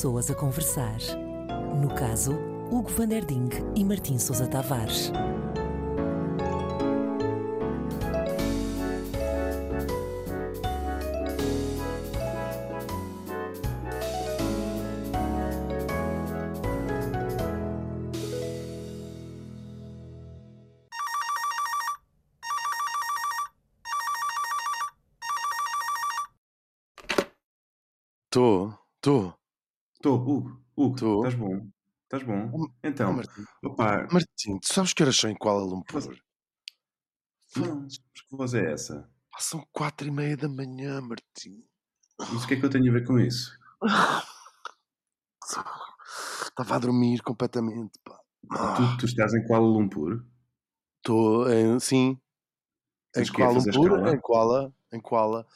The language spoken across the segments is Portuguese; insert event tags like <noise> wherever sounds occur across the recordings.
pessoas a conversar. No caso, Hugo van der Ding e Martim Sousa Tavares. Estou, estou. Estou, Hugo. Hugo, Tô. estás bom? Estás bom? Oh, Então, Martim, opá, Martim, tu sabes que horas são em Kuala Lumpur? não, que voz é essa? Pá, São quatro e meia da manhã, Martim. Mas o que é que eu tenho a ver com isso? <laughs> Estava a dormir completamente, pá. Tu, tu estás em Kuala Lumpur? Estou em, sim, em que Kuala fazer Lumpur, escala? em Kuala, em Kuala.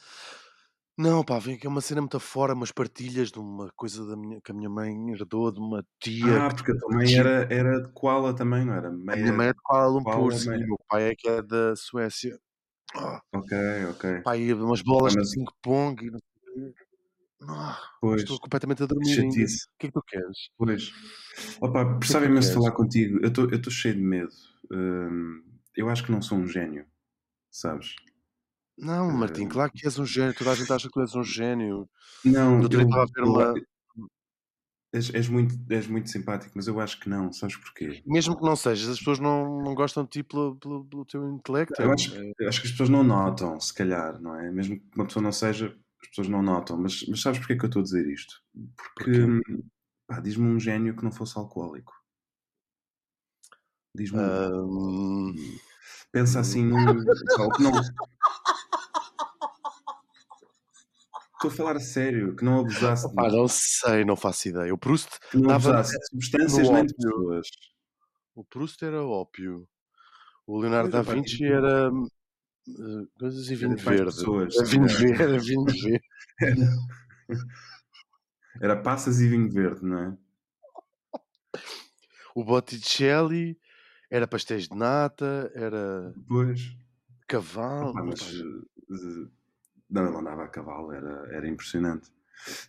Não, pá, vem aqui uma cena muito fora, umas partilhas de uma coisa da minha, que a minha mãe herdou de uma tia. Ah, que- porque a tua mãe era, era de Kuala também, não era? A Meia... minha mãe é de Kuala Lumpur, Kuala, sim, meia. o meu pai é que é da Suécia. Ah, Ok, ok. pá, e umas bolas de mas- ping-pong e não sei o quê. Ah, Pois, estou completamente a dormir ainda. O chatice. que é que tu queres? Pois. Opa, que tu imenso de queres? falar contigo. Eu estou cheio de medo. Hum, eu acho que não sou um gênio, sabes? Não, Martim, Eh, claro que és um gênio. Toda a gente acha que tu és um gênio. Não, eu, estava a ver uma. és, és muito, és muito simpático, mas eu acho que não. Sabes porquê? Mesmo que não sejas, as pessoas não, não gostam de ti pelo, pelo, pelo teu intelecto. Eu é- acho, é- eu acho que as pessoas não notam, se calhar, não é? Mesmo que uma pessoa não seja, as pessoas não notam. Mas, mas sabes porquê que eu estou a dizer isto? Porque, diz-me um gênio que não fosse alcoólico. Diz-me um. Pensa assim num. <laughs> Estou a falar a sério, que não abusasse de, não sei, não faço ideia. O Proust, que não dava- abusasse de substâncias nem de pessoas. o Proust era ópio. O Leonardo da Vinci era eh, coisas e vinho Era verde. pessoas, Era vinho se verde, era vinho <laughs> verde. Era passas e vinho verde, não é? O Botticelli era pastéis de nata, era Pois. Cavalo. Eh, não, ele andava a cavalo, era, era impressionante.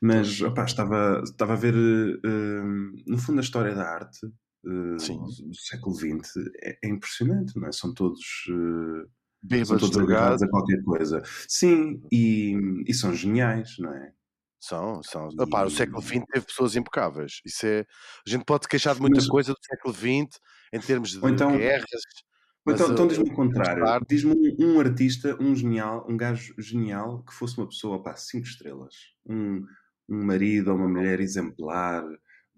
Mas opá, estava, estava a ver, eh, eh, no fundo, a história da arte eh, Sim. do, do século XX é, é impressionante, não é? São todos, eh, são Bêbados, todos drogados. a qualquer coisa. Sim, e, e são geniais, não é? São, são. E- Opá, o século XX teve pessoas impecáveis. Isso é... A gente pode se queixar de muita Mas- coisa do século XX em termos de então- guerras. Então, então uh, diz-me o contrário. Diz-me um, um artista, um genial, um gajo genial que fosse uma pessoa, pá, cinco estrelas. Um, um marido ou uma mulher exemplar,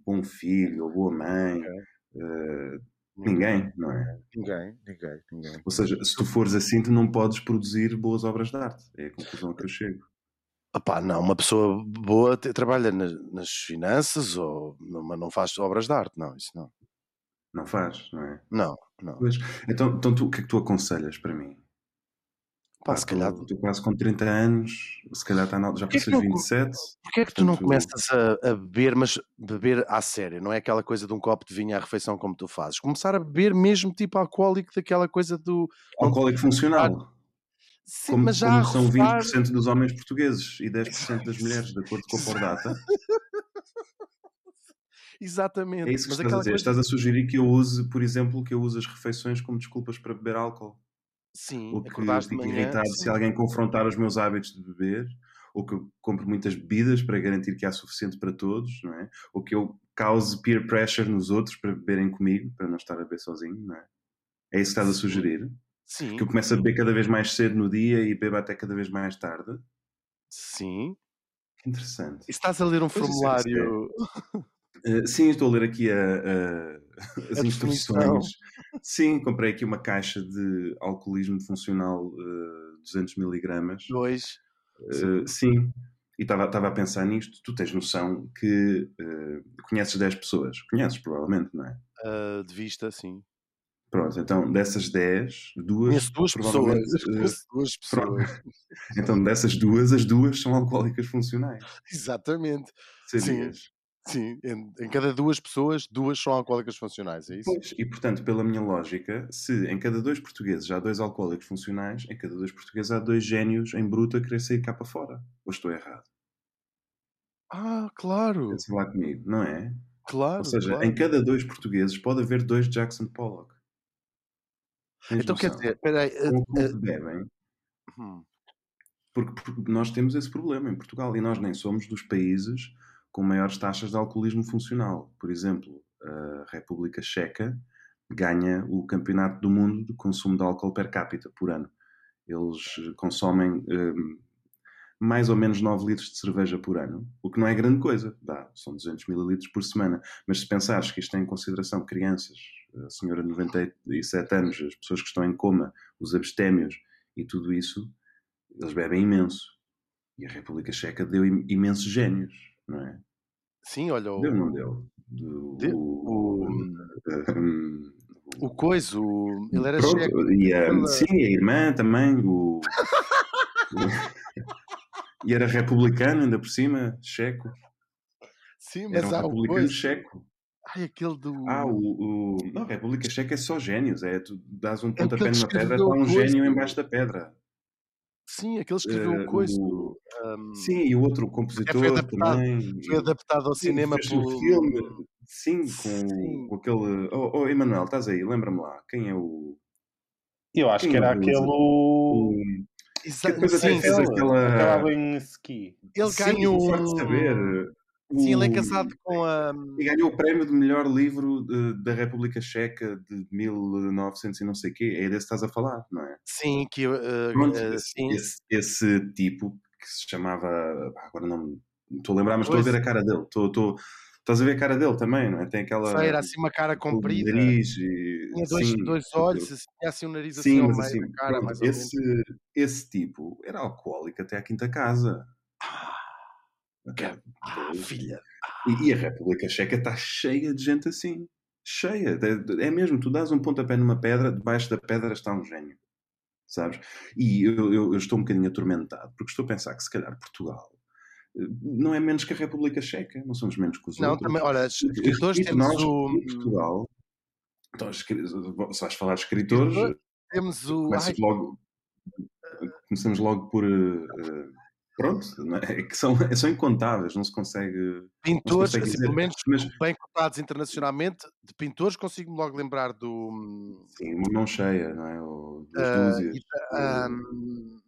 bom filho ou boa mãe. eh, ninguém, não é? Ninguém, ninguém, ninguém. Ou seja, se tu fores assim, tu não podes produzir boas obras de arte. É a conclusão que eu chego. Opá, não, uma pessoa boa trabalha nas, nas finanças, ou, não, mas não faz obras de arte, não, isso não. Não faz, não é? Não, não. Pois. Então, então tu, o que é que tu aconselhas para mim? Pá, Pá, se calhar, Estou quase com 30 anos, se calhar está na, já passei não- 27. porquê é que tu não começas a, a beber, mas beber à sério? Não é aquela coisa de um copo de vinho à refeição como tu fazes. Começar a beber mesmo tipo alcoólico, daquela coisa do. Alcoólico funcional. Sim, como, mas já como são roçar- 20% dos homens portugueses e 10% das <laughs> mulheres, de acordo com a Pordata. Exatamente. É isso que mas estás a dizer. coisa- Estás a sugerir que eu use, por exemplo, que eu use as refeições como desculpas para beber álcool. Sim, Ou que acordaste manhã. irritado se alguém confrontar os meus hábitos de beber. Ou que eu compre muitas bebidas para garantir que há suficiente para todos, não é? Ou que eu cause peer pressure nos outros para beberem comigo, para não estar a beber sozinho, não é? É isso que estás a sugerir? Sim, Que eu comece a beber cada vez mais cedo no dia e beba até cada vez mais tarde? sim. Que interessante. E estás a ler um Pois, é- isso é- formulário. <laughs> Uh, sim, estou a ler aqui a- a- <laughs> as A instruções. Sim, comprei aqui uma caixa de alcoolismo funcional uh, 200 miligramas. Dois. Uh, sim, e estava a pensar nisto. Tu tens noção que conheces 10 pessoas. Conheces, provavelmente, não é? de vista, sim. Pronto, então dessas 10, duas. Conheço duas pessoas. Conheço duas <laughs> pessoas. então, dessas duas, as duas são alcoólicas funcionais. <laughs> Exatamente. Sim, em, em cada duas pessoas, duas são alcoólicas funcionais, é isso? Pois, e portanto, pela minha lógica, se em cada dois portugueses há dois alcoólicos funcionais, em cada dois portugueses há dois génios em bruto a querer sair cá para fora. Ou estou errado? Ah, claro. Pensa lá comigo, não é? Claro, Ou seja, claro. em cada dois portugueses pode haver dois Jackson Pollock. Tens Então quer noção? dizer, espera aí, Com o eh, bebem, hum, porque, porque nós temos esse problema em Portugal e nós nem somos dos países com maiores taxas de alcoolismo funcional. Por exemplo, a República Checa ganha o campeonato do mundo de consumo de álcool per capita por ano. Eles consomem hum, mais ou menos 9 litros de cerveja por ano, o que não é grande coisa, dá, são 200 mililitros por semana. Mas se pensares que isto tem em consideração crianças, a senhora de 97 anos, as pessoas que estão em coma, os abstémios e tudo isso, eles bebem imenso. E a República Checa deu im- imensos génios, não é? sim, olha, Deu ou não o, deu? Do- de- o, o, hum, <laughs> o coiso, o- ele era Pronto, checo. e a, Ela- sim, a irmã também, o, <laughs> e era republicano ainda por cima, checo. Sim, Era mas um há o republicano coiso. checo. Ai, aquele do. Ah, o, o... Não, a República Checa é só génios. É, tu dás um aquele pontapé numa pedra, está um o gênio embaixo da pedra. Sim, aquele que escreveu Eh, o coiso. o- hum, Sim, e o outro foi compositor adaptado- também. foi adaptado ao Sim, cinema fez um por. filme, sim, com, Sim. com aquele. Oh, oh Emanuel, estás aí, lembra-me lá. Quem é o. Eu acho Quem que é o era aquele. o- o... Exa- Que sim, fez aquela- acabava em ski. Ele Sim, ganhou. o Saber. Sim, ele é o- casado com a. E ganhou o prémio de melhor livro de- da República Checa de 1900 e não sei o quê. É desse que estás a falar, não é? Sim, que. eh, Pronto, esse, sim. esse- esse tipo que se chamava. Agora não me estou a lembrar, mas estou a ver a cara dele. Estou, estou, estás a ver a cara dele também, não é? Tem aquela. Sei, era assim uma cara comprida. nariz e- Tinha dois, sim, dois olhos, assim, tinha assim um nariz assim Sim, ao mas meio assim, da cara, pronto, mais esse, esse tipo era alcoólico até à quinta casa. Que- Ah, filha. E, e a República Checa está cheia de gente assim. Cheia. É mesmo, tu dás um pontapé numa pedra, debaixo da pedra está um gênio. Sabes? E eu, eu- eu estou um bocadinho atormentado, porque estou a pensar que se calhar Portugal eh, não é menos que a República Checa, não somos menos que os Não, outros. também, olha, Eu escritores repito, temos nós, o. em Portugal, então, se vais falar de escritores, Temos o. Ai, logo, começamos logo por. eh, eh, pronto, não é? É que são, <laughs> são incontáveis, não se consegue. pintores, consegue assim, pelo menos mas- bem cotados internacionalmente, de pintores consigo-me logo lembrar do. Sim, uma mão cheia, não é? Ou duas ah, dúzias. e da- hum,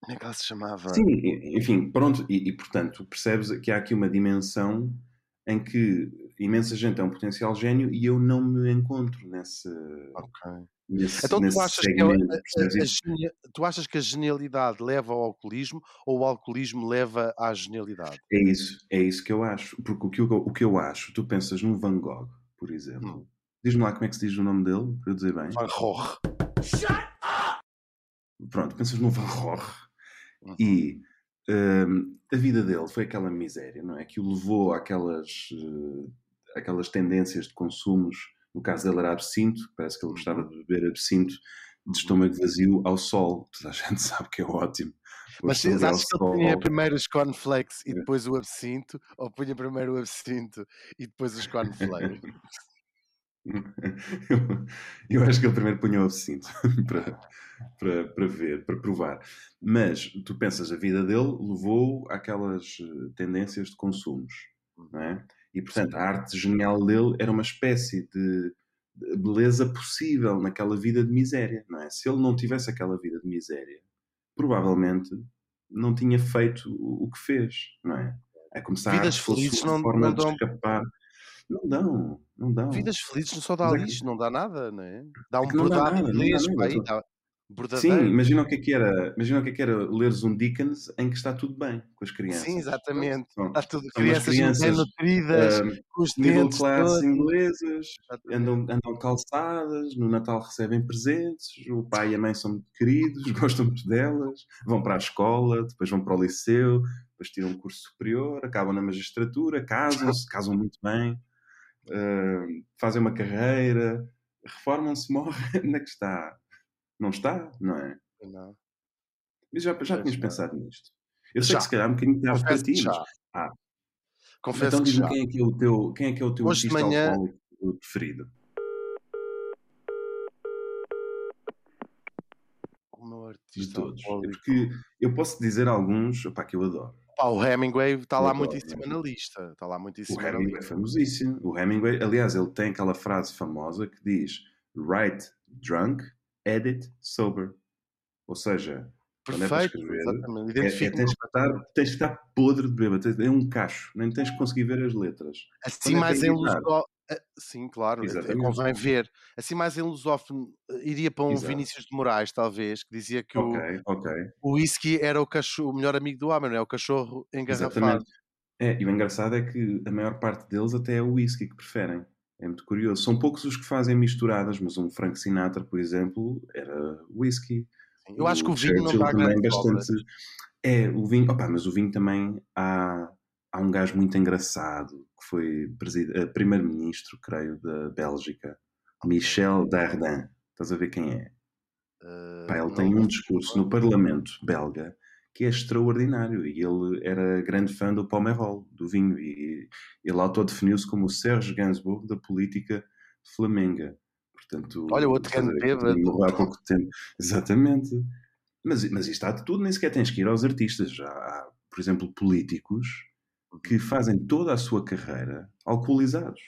como é que ela se chamava? Sim, enfim, pronto, e, e, portanto percebes que há aqui uma dimensão em que imensa gente é um potencial gênio e eu não me encontro nesse, Ok. Nesse, Então nesse tu achas, que é a- segmento, a- a- a tu achas que a genialidade leva ao alcoolismo ou o alcoolismo leva à genialidade? É isso, é isso que eu acho. Porque o que eu, o que eu acho, tu pensas num Van Gogh, por exemplo. Hum. Diz-me lá como é que se diz o nome dele, para eu dizer bem. Van Gogh. Pronto, pensas no Van Gogh Uhum. e hum, a vida dele foi aquela miséria, não é? Que o levou àquelas, eh, àquelas tendências de consumos. No caso dele era absinto, parece que ele gostava de beber absinto de estômago vazio ao sol. Toda a gente <laughs> sabe que é ótimo. Mas de beber ao achas que ele punha sol. primeiro os cornflakes e É. depois o absinto? Ou punha primeiro o absinto e depois os cornflakes? eu, <laughs> eu acho que ele primeiro punha o absinto <laughs> para, para, para ver, para provar. Mas tu pensas, a vida dele levou àquelas eh, tendências de consumos, não é? E portanto, a arte genial dele era uma espécie de de beleza possível naquela vida de miséria, não é? Se ele não tivesse aquela vida de miséria, provavelmente não tinha feito o, que fez, não é? É a Vidas arte fosse felizes uma não- forma não de dão- escapar. Não dão, não dão. Vidas felizes não só dá é lixo, não dá nada, não é? Dá um que não dá nada, não dá nada, pá, aí só- dá Sim, imagina o que é que era, imagina o que é que era leres um Dickens em que está tudo bem com as crianças. Sim, exatamente. São, Está tudo são umas crianças, bem crianças, nutridas, ah, com os middle dentes class todos. inglesas, andam, andam calçadas, no Natal recebem presentes, o pai e a mãe são muito queridos, <laughs> gostam muito delas, vão para a escola, depois vão para o liceu, depois tiram um curso superior, acabam na magistratura, casam-se, <laughs> casam muito bem, ah, fazem uma carreira, reformam-se, <laughs> morrem. Onde é que está? Não está, não é? Não. Mas já, já tinhas pensado nisto? Eu sei Já. que se calhar um bocadinho tarde para ti, mas. Ah. Confesso então que diz-me já. quem é que é o teu, quem é que é o teu Hoje de artista manhã- alcoólico preferido? O meu De artista todos. É porque eu posso dizer alguns opá, que eu adoro. Opa, o Hemingway está lá muito em cima na lista. Está lá muito em O cima na Hemingway é famosíssimo. O Hemingway, aliás, ele tem aquela frase famosa que diz: Write drunk, edit sober. Ou seja, é Perfeito, escrever, exatamente. é, é, tens, que estar, tens que estar podre de bêbado. É um cacho, nem tens que conseguir ver as letras. assim Quando é mais para em lusófono. Sim, claro, até Exatamente. convém ver. Assim mais em lusófono, eh, iria para um Exato. Vinícius de Moraes, talvez, que dizia que o, Ok, ok. o whisky era o, cachorro, o melhor amigo do homem, não é? O cachorro engarrafado. Exatamente. É, e o engraçado é que a maior parte deles até é o whisky que preferem. É muito curioso. São poucos os que fazem misturadas, mas um Frank Sinatra, por exemplo, era whisky. Sim, Eu acho que o vinho não dá também grande bastante. É, o vinho, opa, mas o vinho também há, há um gajo muito engraçado que foi eh, primeiro-ministro, creio, da Bélgica, Michel Dardin. Estás a ver quem é? Eh, Pá, ele tem um discurso no Parlamento belga que é extraordinário e ele era grande fã do Pomerol, do vinho, e ele autodefiniu-se como o Serge Gainsbourg da política flamenga. Portanto, Olha, outro estás a grande bêbado. morreu há pouco tempo. Exatamente. Mas, mas isto há de tudo, nem sequer tens que ir aos artistas. Já há, por exemplo, políticos que fazem toda a sua carreira alcoolizados.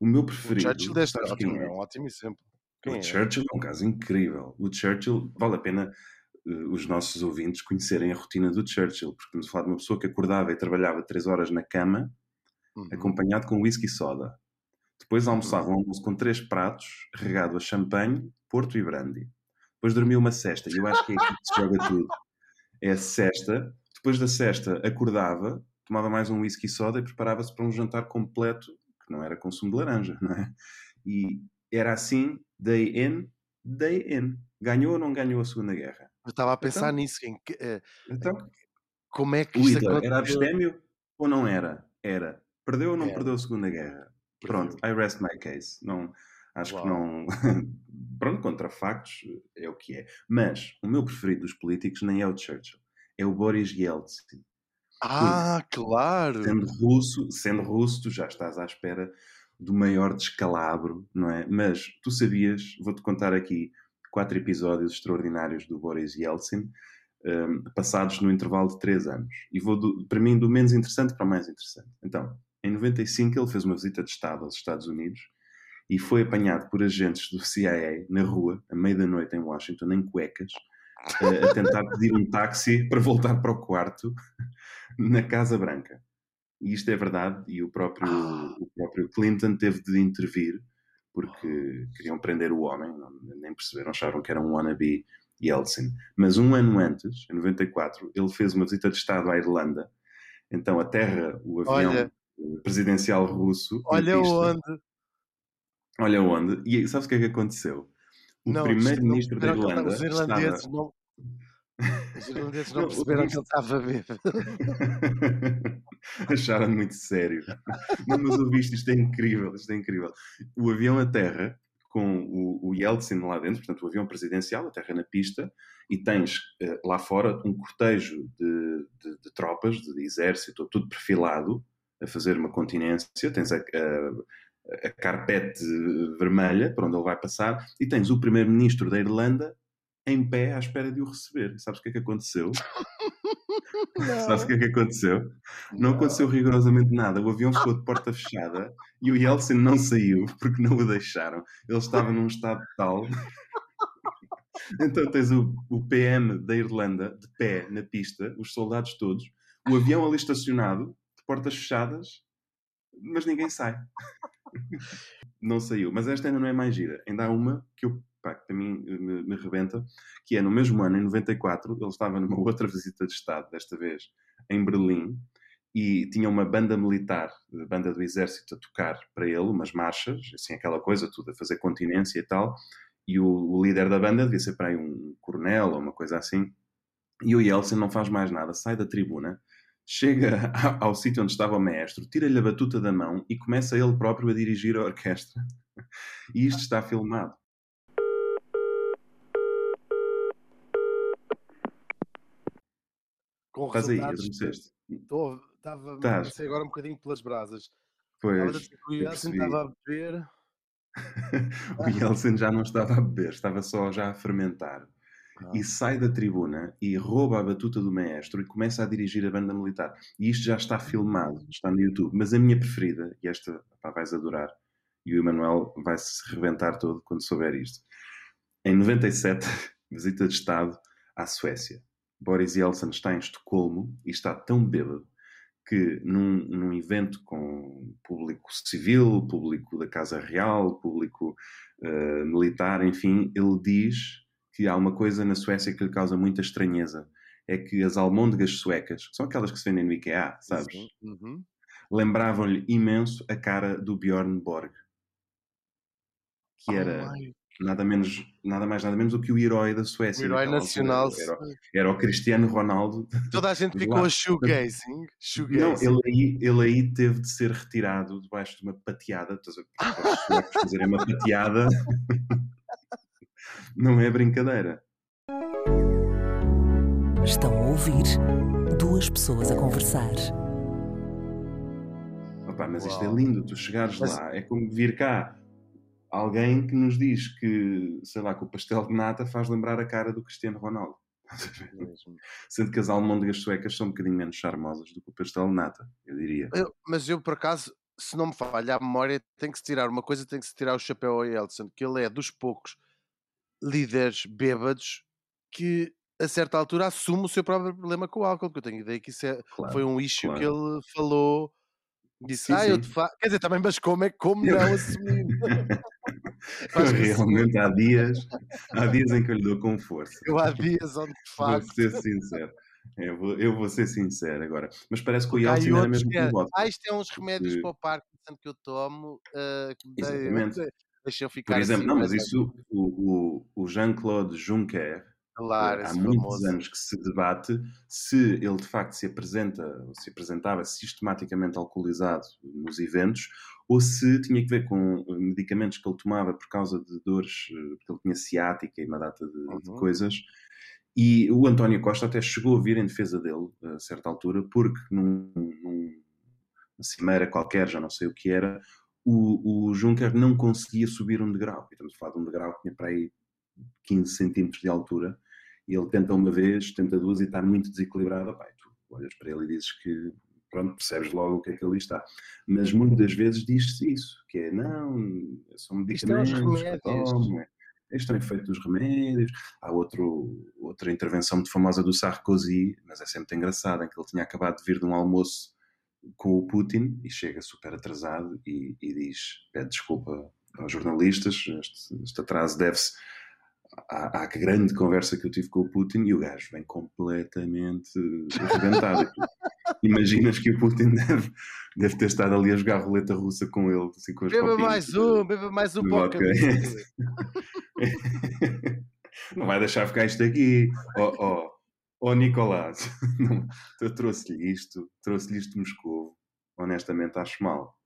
O meu O preferido, Churchill deste ótimo, é é? um ótimo exemplo. O Quem é? Churchill é um caso incrível. O Churchill, vale a pena os nossos ouvintes conhecerem a rotina do Churchill, porque estamos a falar de uma pessoa que acordava e trabalhava três horas na cama, Uhum. acompanhado com whisky soda. Depois almoçava um almoço com três pratos, regado a champanhe, porto e brandy. Depois dormia uma cesta, e eu acho que é aqui que se joga tudo. É a cesta. Depois da cesta, acordava, tomava mais um whisky soda e preparava-se para um jantar completo, que não era consumo de laranja, não é? E era assim, day in, day in. Ganhou ou não ganhou a Segunda Guerra? Eu estava a pensar Então? nisso. Em que, eh, Então, como é que o Hitler era aconteceu? abstémio ou não era? Era. Perdeu ou não Era. perdeu a Segunda Guerra? Pronto, I rest my case. Não, acho que Uau. não. <laughs> Pronto, contra factos é o que é. Mas o meu preferido dos políticos nem é o Churchill, é o Boris Yeltsin. Ah, claro! Sendo russo, sendo russo, tu já estás à espera do maior descalabro, não é? Mas tu sabias, vou-te contar aqui quatro episódios extraordinários do Boris Yeltsin, um, passados no intervalo de três anos. E vou, do, para mim, do menos interessante para o mais interessante. Então, em 95 ele fez uma visita de Estado aos Estados Unidos e foi apanhado por agentes do CIA na rua, à meia da noite em Washington, em cuecas, a, a tentar pedir um táxi para voltar para o quarto na Casa Branca. E isto é verdade, e o próprio, o próprio Clinton teve de intervir porque queriam prender o homem, nem perceberam, acharam que era um wannabe Yeltsin. Mas um ano antes, em 94, ele fez uma visita de Estado à Irlanda. Então a terra, o avião Olha. presidencial russo. Olha pista. onde. Olha onde. E sabes o que é que aconteceu? O primeiro-ministro da ele Irlanda. tá- Os irlandeses estava- não. Os irlandeses não Não, perceberam que ele estava a <laughs> ver. Acharam muito sério. Não, mas ouviste, isto é incrível, isto é incrível. O avião a terra, com o, o Yeltsin lá dentro, portanto, o avião presidencial, a terra na pista, e tens eh, lá fora um cortejo de, de- de tropas, de, exército, tudo perfilado, a fazer uma continência. Tens a, a, a carpete vermelha, por onde ele vai passar, e tens o primeiro-ministro da Irlanda em pé à espera de o receber. Sabes o que é que aconteceu? <laughs> Sabes o que é que aconteceu? Não aconteceu rigorosamente nada. O avião ficou de porta fechada e o Yeltsin não saiu porque não o deixaram. Ele estava num estado tal. Então tens o, o PM da Irlanda de pé na pista, os soldados todos, o avião ali estacionado, de portas fechadas, mas ninguém sai. <laughs> Não saiu. Mas esta ainda não é mais gira. Ainda há uma que eu, pá, que para mim me, me rebenta, que é no mesmo ano, em 94, ele estava numa <laughs> outra visita de Estado, desta vez em Berlim, e tinha uma banda militar, a banda do exército, a tocar para ele, umas marchas, assim, aquela coisa, tudo a fazer continência e tal, e o, o líder da banda devia ser para aí um coronel ou uma coisa assim, e o Yeltsin não faz mais nada, sai da tribuna, chega <laughs> ao, ao sítio onde estava o maestro, tira-lhe a batuta da mão e começa ele próprio a dirigir a orquestra. <laughs> E isto está filmado. Com Estás aí, adormeceste. Estou, estava, Estás. passei agora um bocadinho pelas brasas. A Pois, o Yeltsin estava a beber. <laughs> o Yeltsin já não estava a beber, estava só já a fermentar. Ah. e sai da tribuna e rouba a batuta do maestro e começa a dirigir a banda militar. E isto já está filmado, está no YouTube. Mas a minha preferida, e esta pá, vais adorar, e o Emanuel vai se rebentar todo quando souber isto. Em 97, <laughs> visita de Estado à Suécia. Boris Yeltsin está em Estocolmo e está tão bêbado que num, num evento com público civil, público da Casa Real, público uh, militar, enfim, ele diz que há uma coisa na Suécia que lhe causa muita estranheza. É que as almôndegas suecas, que são aquelas que se vendem no IKEA, sabes? Uhum. Lembravam-lhe imenso a cara do Bjorn Borg. Que Oh era my- nada, menos, nada mais, nada menos do que o herói da o Suécia. herói naquela nacional. Era, era o Cristiano Ronaldo. Toda a gente <laughs> ficou a shoegazing. Não, shoegazing. ele aí, ele aí teve de ser retirado debaixo de uma pateada. Estás a fazerem uma pateada. <laughs> Não é brincadeira. Estão a ouvir duas pessoas a conversar. Opa, mas isto é Uau. lindo, tu chegares Mas- lá, é como vir cá alguém que nos diz que, sei lá, que o pastel de nata faz lembrar a cara do Cristiano Ronaldo. <laughs> Sendo que as almôndegas suecas são um bocadinho menos charmosas do que o pastel de nata, eu diria. Eu- mas eu, por acaso, se não me falha a memória, tem que se tirar uma coisa, tem que se tirar o chapéu ao Yeltsin, que ele é dos poucos líderes bêbados que a certa altura assume o seu próprio problema com o álcool, que eu tenho ideia que isso é- Claro. foi um issue claro. que ele falou. Disse, Sim, ah, eu sim. te faço. Quer dizer, também, mas como é como não assumir? <laughs> Realmente há dias, há dias em que eu lhe dou com força. Eu há dias onde de <laughs> Vou facto. ser sincero. Eu vou, eu vou ser sincero agora. Mas parece que o Yeltsin era mesmo que com é, ah, isto é uns remédios para o Parkinson que eu tomo. ah, que dei- Exatamente. Deixa eu ficar Por exemplo, assim não, mas isso, o, o, o Jean-Claude Juncker, claro, há muitos famoso. anos que se debate se ele de facto se apresenta, ou se apresentava sistematicamente alcoolizado nos eventos, ou se tinha que ver com eh, medicamentos que ele tomava por causa de dores, eh, porque ele tinha ciática e uma data de, de Uhum. coisas. E o António Costa até chegou a vir em defesa dele, a certa altura, porque num, num, uma cimeira qualquer, já não sei o que era, o, o Juncker não conseguia subir um degrau. E estamos a falar de um degrau que tinha para aí 15 centímetros de altura. E ele tenta uma vez, tenta duas e está muito desequilibrado. E tu olhas para ele e dizes que, pronto, percebes logo o que é que ali está. Mas muitas vezes diz-se isso, que é, não, são Isto é medicamentos que tomo, é, este é o efeito dos remédios. Há outro, outra intervenção muito famosa do Sarkozy, mas é sempre engraçada, em que ele tinha acabado de vir de um almoço com o Putin e chega super atrasado e, e diz, pede desculpa aos jornalistas, este, este atraso deve-se à, à grande conversa que eu tive com o Putin e o gajo vem completamente arrebentado. Imaginas que o Putin deve, deve ter estado ali a jogar roleta russa com ele, assim, com Beba mais um, beba mais um de para o vodka. caminho. Não vai deixar ficar isto aqui. Oh, oh, oh Nicolás, <laughs> eu trouxe-lhe isto, trouxe-lhe isto de Moscou. Honestamente, acho mal.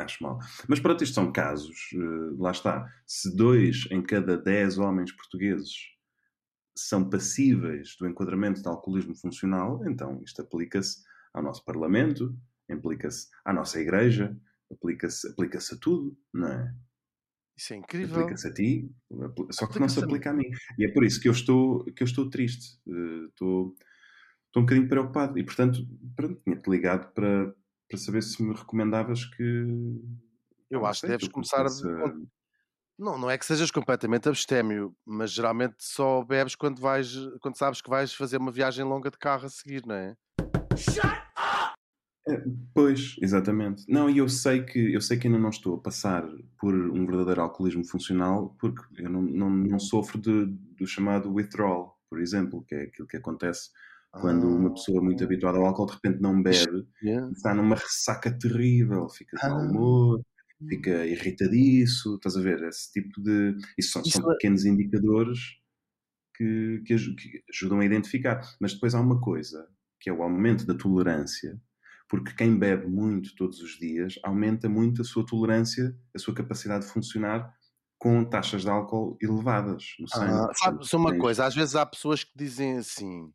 Acho mal. Mas pronto, isto são casos. eh, lá está. Se dois em cada dez homens portugueses são passíveis do enquadramento de alcoolismo funcional, então isto aplica-se ao nosso Parlamento, aplica-se à nossa Igreja, aplica-se aplica a tudo, não é? Isso é incrível. Aplica-se a ti, só que não se aplica a mim. E é por isso que eu estou, que eu estou triste. eh, Estou, estou um bocadinho preocupado. E, portanto, pronto, tinha-te ligado para, para saber se me recomendavas que... Eu acho que deves começar a- Não, não é que sejas completamente abstémio, mas geralmente só bebes quando vais, quando sabes que vais fazer uma viagem longa de carro a seguir, não é? É, Pois, exatamente. Não, e eu sei que eu sei que ainda não estou a passar por um verdadeiro alcoolismo funcional porque eu não, não, não sofro de, do chamado withdrawal, por exemplo, que é aquilo que acontece quando uma pessoa muito habituada ao álcool de repente não bebe, Yeah. está numa ressaca terrível, fica de mau Ah. humor, fica irritadiço, estás a ver? Esse tipo de. Isso são, são Isso é- pequenos indicadores que, que que ajudam a identificar. Mas depois há uma coisa, que é o aumento da tolerância, porque quem bebe muito todos os dias aumenta muito a sua tolerância, a sua capacidade de funcionar com taxas de álcool elevadas no sangue. Ah, Portanto, sabes uma coisa, às vezes há pessoas que dizem assim: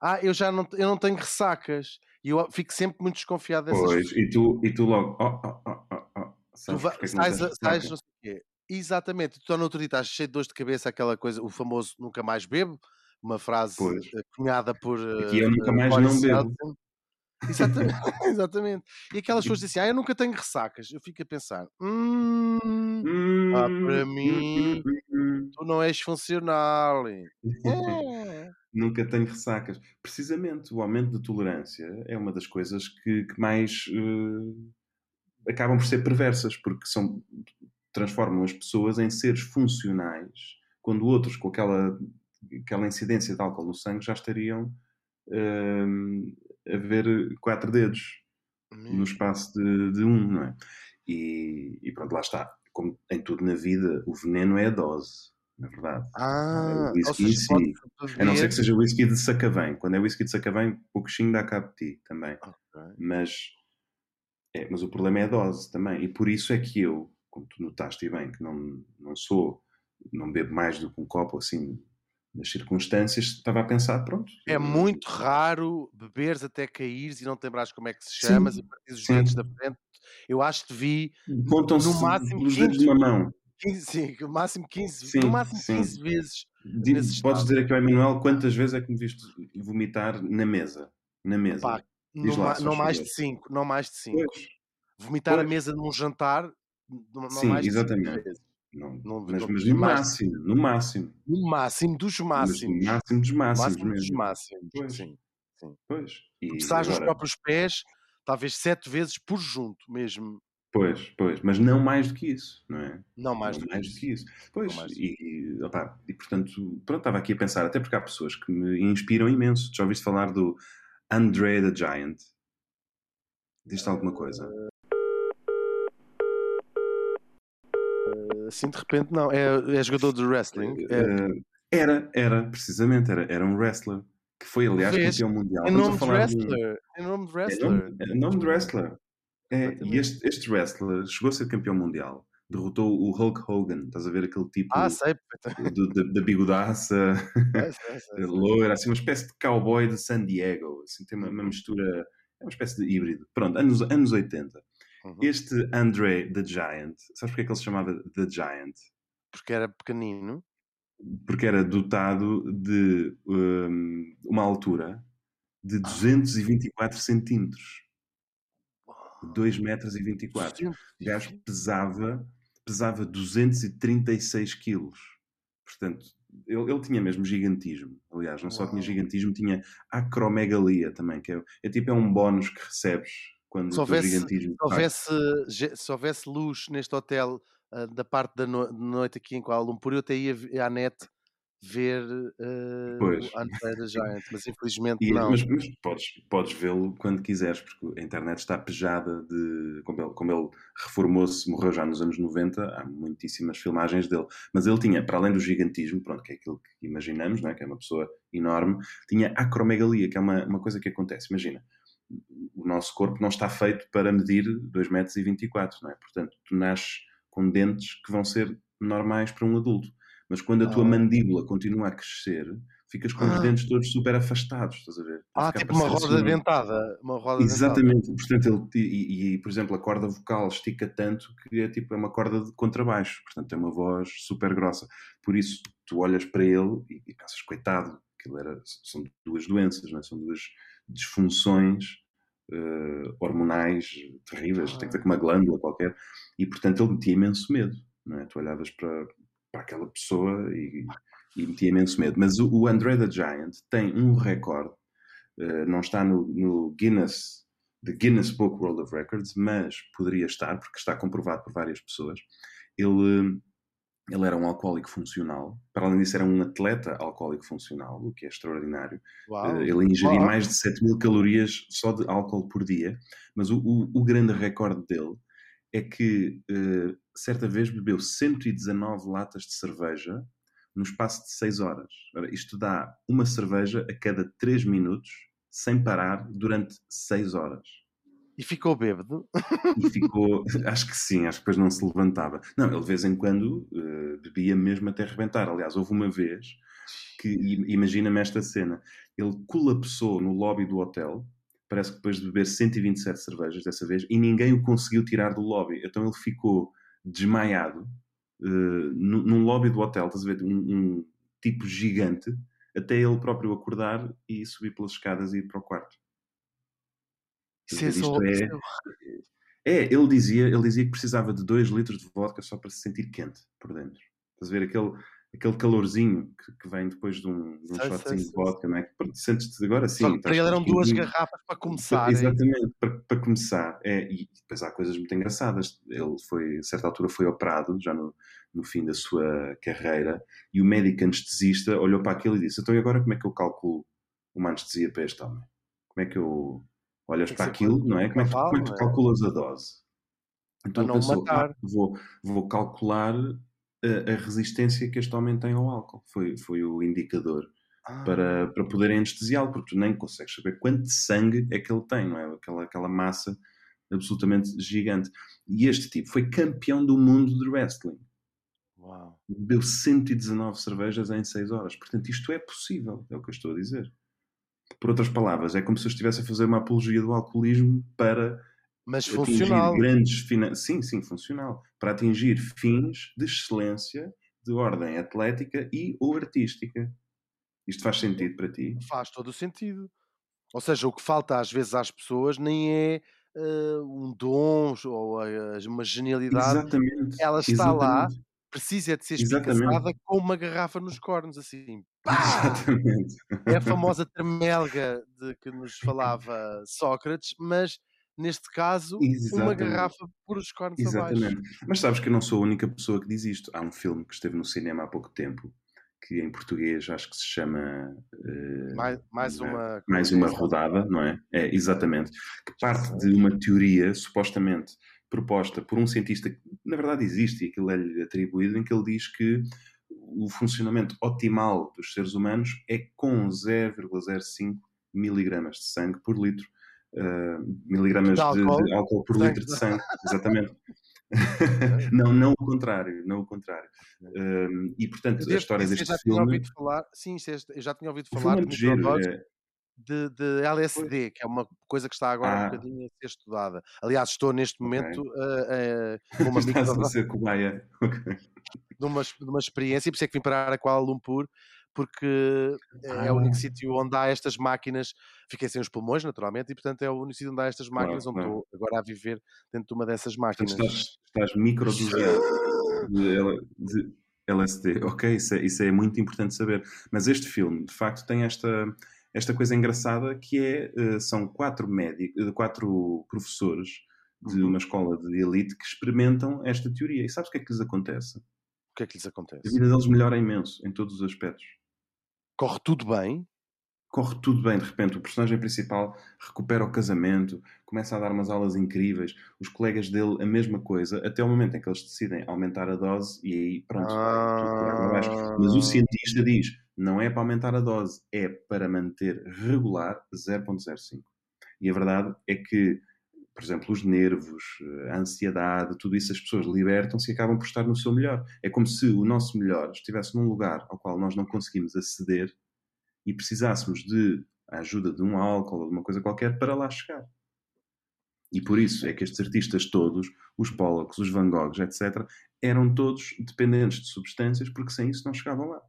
Ah, eu já não, eu não tenho ressacas. E eu fico sempre muito desconfiado dessas Pois, e tu, e tu logo, oh, oh, oh, oh, oh. Tu Sabes é não sais, sais não sei o quê. Exatamente. Tu no outro dia estás cheio de dores de cabeça, aquela coisa, o famoso nunca mais bebo, uma frase Pois. eh, cunhada por. Aqui eu eh, nunca eh, mais não bebo. Exatamente, <laughs> <laughs> exatamente. E aquelas pessoas dizem assim: Ah, eu nunca tenho ressacas. Eu fico a pensar: Hum, ah, para Hum, mim, hum, hum. tu não és funcional. <laughs> É. Nunca tenho ressacas. Precisamente o aumento de tolerância é uma das coisas que, que mais eh, acabam por ser perversas, porque são, transformam as pessoas em seres funcionais, quando outros com aquela, aquela incidência de álcool no sangue já estariam eh, a ver quatro dedos no espaço de, de um, não é? E, e pronto, lá está. Como em tudo na vida, o veneno é a dose, na verdade. Ah, o whisky seja, si. pode A não ser que seja whisky de sacavém. Quando é whisky de sacavém, pouquinho dá cabo de ti também. Ok. Mas, é, mas o problema é a dose também. E por isso é que eu, como tu notaste bem, que não, não sou, não bebo mais do que um copo assim nas circunstâncias, estava a pensar, pronto. É eh, muito raro beberes até caíres e não te lembrares como é que se Sim, chamas e partires os dedos da frente. Eu acho que vi no máximo os dedos 15. de uma mão. 15, sim, no máximo 15, Sim, no máximo sim. 15 vezes. Di- Nesse Podes dizer aqui ao Emanuel quantas vezes é que me viste vomitar na mesa? Na mesa. Diz no lá, não mais de 5, não mais de 5. Pois, Vomitar a pois. mesa num jantar, não, não Sim, mais de 5 exatamente. vezes. Não, Não- mas, não- mas no máximo, no máximo. No máximo dos Mas máximos. no máximo dos No máximos máximo dos mesmo. máximos. Pois. Sim. Pois. E Começares nos agora, próprios pés, talvez 7 vezes por junto mesmo. pois, pois, mas não mais do que isso, não é? Não mais não do que mais isso. do que isso. Pois, e, e, opá, e portanto, pronto, estava aqui a pensar, até porque há pessoas que me inspiram imenso. Já ouviste falar do Andre the Giant? Diz-te alguma coisa? Assim de repente, não. É, é jogador de wrestling. É, Eh, era, era, precisamente, era, era um wrestler que foi, aliás, Vês? campeão mundial. em nome de falar de um- wrestler. Em nome de É wrestler. nome, é nome de wrestler. É, e este, este wrestler chegou a ser campeão mundial. Derrotou o Hulk Hogan. Estás a ver aquele tipo Ah, sei. do- da, da bigodaça, <laughs> sei. loira, assim, uma espécie de cowboy de San Diego. Assim, tem uma, uma mistura, é uma espécie de híbrido. Pronto, anos, anos 80. Uhum. Este Andre the Giant, sabes porque é que ele se chamava The Giant? Porque era pequenino. Porque era dotado de hum, uma altura de Ah. 224 centímetros. 2 metros e 24. O gajo 220. pesava, pesava 236 quilos. Portanto, ele, ele tinha mesmo gigantismo. Aliás, não só tinha Uau. gigantismo, tinha acromegalia também, que é, é tipo é um bónus que recebes quando Se houvesse, gigantismo se, houvesse, se houvesse luz neste hotel ah, da parte da no- noite aqui em Kuala Lumpur, eu até ia à net ver Pois. o Andre the Giant, mas infelizmente <laughs> E- não. mas mas podes, podes vê-lo quando quiseres, porque a internet está pejada de. Como ele, como ele reformou-se, morreu já nos anos 90, há muitíssimas filmagens dele. Mas ele tinha, para além do gigantismo, pronto, que é aquilo que imaginamos, não é? que é uma pessoa enorme, tinha acromegalia, que é uma, uma coisa que acontece. Imagina, o nosso corpo não está feito para medir 2,24 metros, e 24, não é? Portanto, tu nasces com dentes que vão ser normais para um adulto. Mas quando a tua Ah. mandíbula continua a crescer, ficas com os Ah. dentes todos super afastados, estás a ver? Ah, tipo uma roda assim- dentada. Uma roda dentada. Exatamente, portanto, ele, e, e, por exemplo, a corda vocal estica tanto que é tipo é uma corda de contrabaixo, portanto, tem uma voz super grossa. Por isso, tu olhas para ele e, e pensas, coitado, aquilo era, são duas doenças, não é? são duas disfunções eh, hormonais terríveis, tem que ver com uma glândula qualquer, e portanto ele metia imenso medo, não é? Tu olhavas para, para aquela pessoa e, e metia imenso medo. Mas o, o Andre the Giant tem um recorde, eh, não está no, no Guinness, the Guinness Book World of Records, mas poderia estar, porque está comprovado por várias pessoas. Ele, ele era um alcoólico funcional, para além disso era um atleta alcoólico funcional, o que é extraordinário. Uau. Eh, Ele ingeria Uau. mais de 7 mil calorias só de álcool por dia, mas o, o- o grande recorde dele é que eh, certa vez bebeu 119 latas de cerveja no espaço de 6 horas. Ora, isto dá uma cerveja a cada 3 minutos, sem parar, durante 6 horas. E ficou bêbado. E ficou, acho que sim, acho que depois não se levantava. Não, ele de vez em quando eh, bebia mesmo até rebentar. Aliás, houve uma vez que, imagina-me esta cena, ele colapsou no lobby do hotel, parece que depois de beber 127 cervejas dessa vez, e ninguém o conseguiu tirar do lobby. Então ele ficou desmaiado num, num lobby do hotel, estás a ver? Um, um tipo gigante, até ele próprio acordar e subir pelas escadas e ir para o quarto. Isso é só. é- é- ele dizia, ele dizia que precisava de 2 litros de vodka só para se sentir quente por dentro. Estás a ver aquele, aquele calorzinho que, que vem depois de um, de um Sei, shotzinho sei, de sei, vodka, não é? Sentes-te agora sim. Só para ele eram duas garrafas para Pa- começar. é Exatamente, para, para começar. É, e depois há coisas muito engraçadas. Ele foi, a certa altura, foi operado, já no, no fim da sua carreira, e o médico anestesista olhou para aquilo e disse: Então, e agora como é que eu calculo uma anestesia para este homem? Como é que eu. Olhas para aquilo, não é? Como é que, é tu não é? calculas a dose? Então Para pensou. "Ah, vou, vou calcular a, a resistência que este homem tem ao álcool. Foi, foi o indicador Ah, para, para poderem anestesiá-lo, porque tu nem consegues saber quanto sangue é que ele tem, não é? Aquela, aquela massa absolutamente gigante. E este tipo foi campeão do mundo de wrestling. Uau. Bebeu 119 cervejas em 6 horas. Portanto, isto é possível, é o que eu estou a dizer. Por outras palavras, é como se eu estivesse a fazer uma apologia do alcoolismo para Mas atingir funcional. grandes fina... sim, sim, funcional, para atingir fins de excelência de ordem atlética e ou artística. Isto faz sentido para ti? Faz todo o sentido. Ou seja, o que falta às vezes às pessoas nem é eh, um dom ou eh, uma genialidade. Exatamente. Ela está lá, exatamente, precisa é de ser espicaçada com uma garrafa nos cornos, assim. Pá! Exatamente. É a <laughs> famosa tremelga de que nos falava Sócrates, mas neste caso, uma Exatamente. garrafa por os cornos abaixo. Exatamente. Mas sabes que eu não sou a única pessoa que diz isto. Há um filme que esteve no cinema há pouco tempo, que em português acho que se chama eh, Mais, mais é? uma. mais uma rodada, não é? É, exatamente. Que parte de uma teoria supostamente proposta por um cientista que, na verdade, existe e aquilo é-lhe atribuído, em que ele diz que o funcionamento optimal dos seres humanos é com 0,05 miligramas de sangue por litro, eh, miligramas De álcool. de álcool por litro de sangue, exatamente. <laughs> não, não o contrário, não o contrário. Um, e portanto, Eu a história deste já tinha filme, ouvido falar, sim, já tinha ouvido o falar filme é muito giro, é- de, de LSD, que é uma coisa que está agora um Ah. bocadinho a ser estudada. Aliás, estou neste momento eh, eh, com uma estás a ser cobaia. Ok. de uma, de uma experiência, e por isso é que vim parar a Kuala Lumpur, porque é é o único Ah. sítio onde há estas máquinas. Fiquei sem os pulmões, naturalmente, e portanto é o único sítio onde há estas Claro, máquinas, onde claro. estou agora a viver dentro de uma dessas Portanto, máquinas. estás, estás microdoseado de, de LSD. Ok, isso é, isso é muito importante saber. Mas este filme, de facto, tem esta, esta coisa engraçada que é, eh, são quatro médicos, quatro professores de Uhum. uma escola de elite que experimentam esta teoria. E sabes o que é que lhes acontece? O que é que lhes A acontece? vida deles melhora imenso, em todos os aspectos. Corre tudo bem, corre tudo bem, de repente o personagem principal recupera o casamento, começa a dar umas aulas incríveis, os colegas dele a mesma coisa, até o momento em que eles decidem aumentar a dose e aí pronto, vai tudo abaixo. Mas o Ah. cientista diz, não é para aumentar a dose, é para manter regular 0.05. E a verdade é que, por exemplo, os nervos, a ansiedade, tudo isso as pessoas libertam-se e acabam por estar no seu melhor. É como se o nosso melhor estivesse num lugar ao qual nós não conseguimos aceder e precisássemos de ajuda de um álcool ou de uma coisa qualquer para lá chegar. E por isso é que estes artistas todos, os Pollocks, os Van Goghs, etc., eram todos dependentes de substâncias porque sem isso não chegavam lá.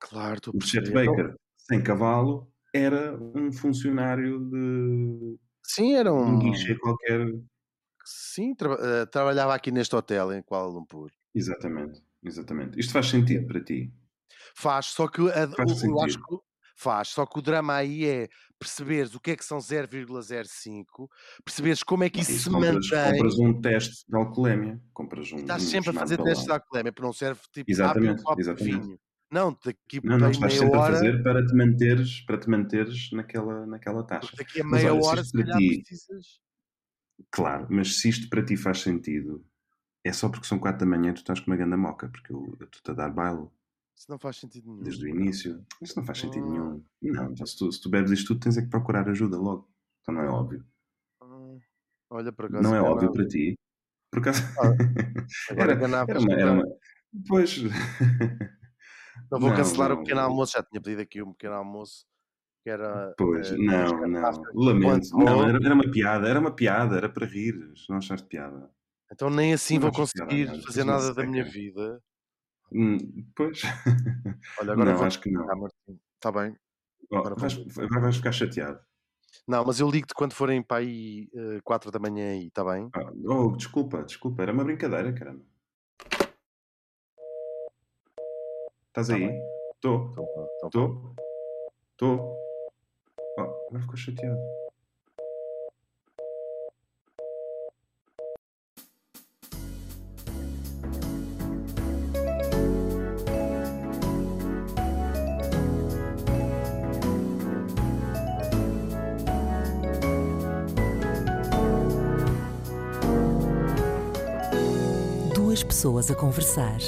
Claro, estou a O Chet perceber. Então, Baker, sem cavalo, era um funcionário de sim, era um um. guichê qualquer. Sim, traba- eh, trabalhava aqui neste hotel em Kuala Lumpur. Exatamente, exatamente. Isto faz sentido para ti. Faz, só que a- Faz o- eu acho que faz, só que o drama aí é perceberes o que é que são 0,05, perceberes como é que isso Isso se compras, mantém. compras um teste de alcoolemia, compras um, Estás um sempre a fazer testes de alcoolemia, porque não serve tipo Exatamente, exatamente. vinho. Não, daqui Não, não, estás meia sempre a hora, fazer para te manteres, para te manteres naquela, naquela taxa. porque daqui a Mas meia olha, se hora se para calhar ti, precisas. claro, mas se isto para ti faz sentido, é só porque são quatro da manhã e tu estás com uma ganda moca, porque eu eu estou-te a dar baile Isso não faz sentido nenhum. desde o início. Isso não faz sentido Ah. nenhum. Não, então se tu, se tu bebes isto tudo, tens é que procurar ajuda logo. Então não é óbvio. Ah, Olha, por acaso. Não é óbvio para ti. Por acaso. <laughs> Agora era, era, uma, era uma. Pois. Não vou Não, cancelar o não. pequeno almoço, já tinha pedido aqui um pequeno almoço que era. Pois, eh, não, não. Lamento. Não, era, era uma piada, era uma piada, era para rir. Não achaste piada. Então nem assim vou Não piada, conseguir não, fazer nada da minha vida. Hum, pois. Olha, <laughs> agora não, vou acho que não. Está bem. Oh, agora vais, vou- vais ficar chateado. Não, mas eu ligo-te quando forem para aí 4 da manhã aí, está bem? Ah, oh, desculpa, desculpa, era uma brincadeira, caramba. Estás Tá aí? Estou, estou, estou. Agora ficou chateado. Duas pessoas a conversar.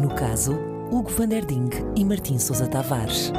No caso, Hugo van der Ding e Martim Sousa Tavares.